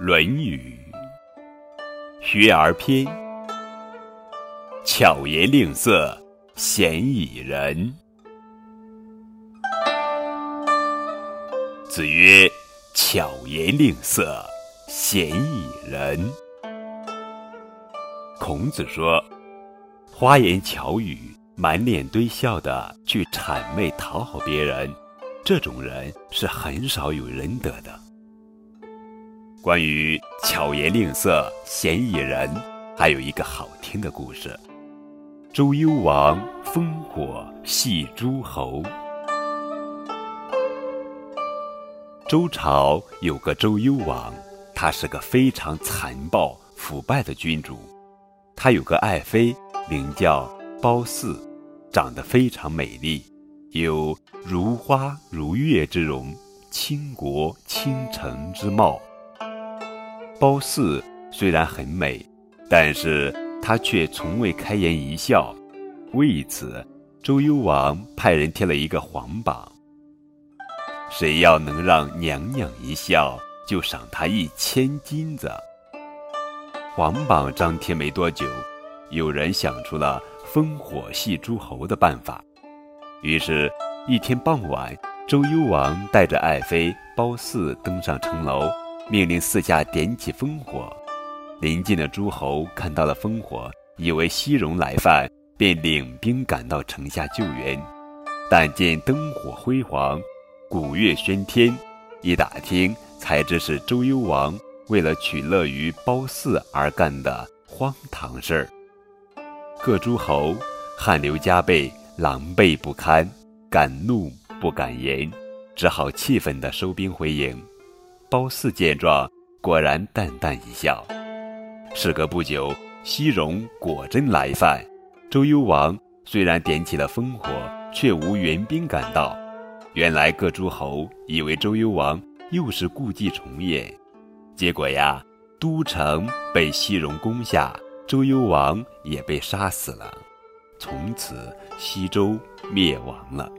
《论语·学而篇》：巧言令色，鲜矣仁。子曰：“巧言令色，鲜矣仁。”孔子说：“花言巧语、满脸堆笑的去谄媚讨好别人，这种人是很少有仁德的。”关于巧言令色、鲜矣仁，还有一个好听的故事：周幽王烽火戏诸侯。周朝有个周幽王，他是个非常残暴、腐败的君主。他有个爱妃，名叫褒姒，长得非常美丽，有如花如月之容，倾国倾城之貌。褒姒虽然很美，但是她却从未开颜一笑。为此，周幽王派人贴了一个皇榜：谁要能让娘娘一笑，就赏他一千金子。皇榜张贴没多久，有人想出了烽火戏诸侯的办法。于是，一天傍晚，周幽王带着爱妃褒姒登上城楼。命令四下点起烽火，临近的诸侯看到了烽火，以为西戎来犯，便领兵赶到城下救援。但见灯火辉煌，鼓乐喧天，一打听才知是周幽王为了取乐于褒姒而干的荒唐事儿。各诸侯汗流浃背，狼狈不堪，敢怒不敢言，只好气愤地收兵回营。褒姒见状，果然淡淡一笑。事隔不久，西戎果真来犯。周幽王虽然点起了烽火，却无援兵赶到。原来各诸侯以为周幽王又是故伎重演，结果呀，都城被西戎攻下，周幽王也被杀死了。从此，西周灭亡了。